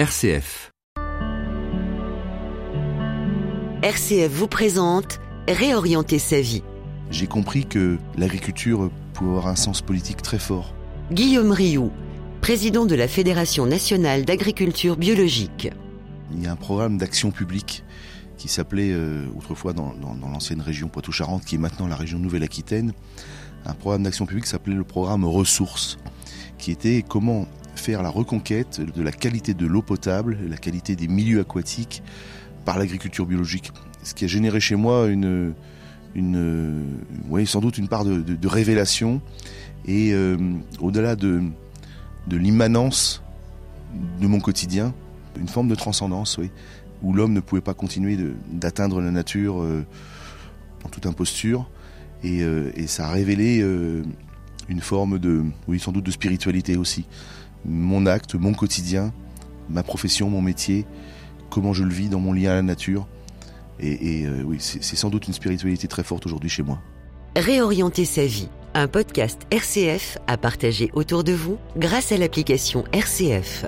RCF. RCF vous présente Réorienter sa vie. J'ai compris que l'agriculture pouvait avoir un sens politique très fort. Guillaume Rioux, président de la Fédération nationale d'agriculture biologique. Il y a un programme d'action publique qui s'appelait euh, autrefois dans, dans- dans l'ancienne région Poitou-Charentes, qui est maintenant la région Nouvelle-Aquitaine, un programme d'action publique qui s'appelait le programme Ressources, qui était comment faire la reconquête de la qualité de l'eau potable, la qualité des milieux aquatiques par l'agriculture biologique. Ce qui a généré chez moi une, une, sans doute une part de, révélation et euh, au-delà de, de l'immanence de mon quotidien, une forme de transcendance, oui, où l'homme ne pouvait pas continuer d'atteindre la nature euh, en toute imposture, et, euh, ça a révélé une forme de, oui, sans doute de spiritualité aussi. Mon acte, mon quotidien, ma profession, mon métier, comment je le vis dans mon lien à la nature, et, euh, oui, c'est sans doute une spiritualité très forte aujourd'hui chez moi. Réorienter sa vie, un podcast RCF à partager autour de vous grâce à l'application RCF.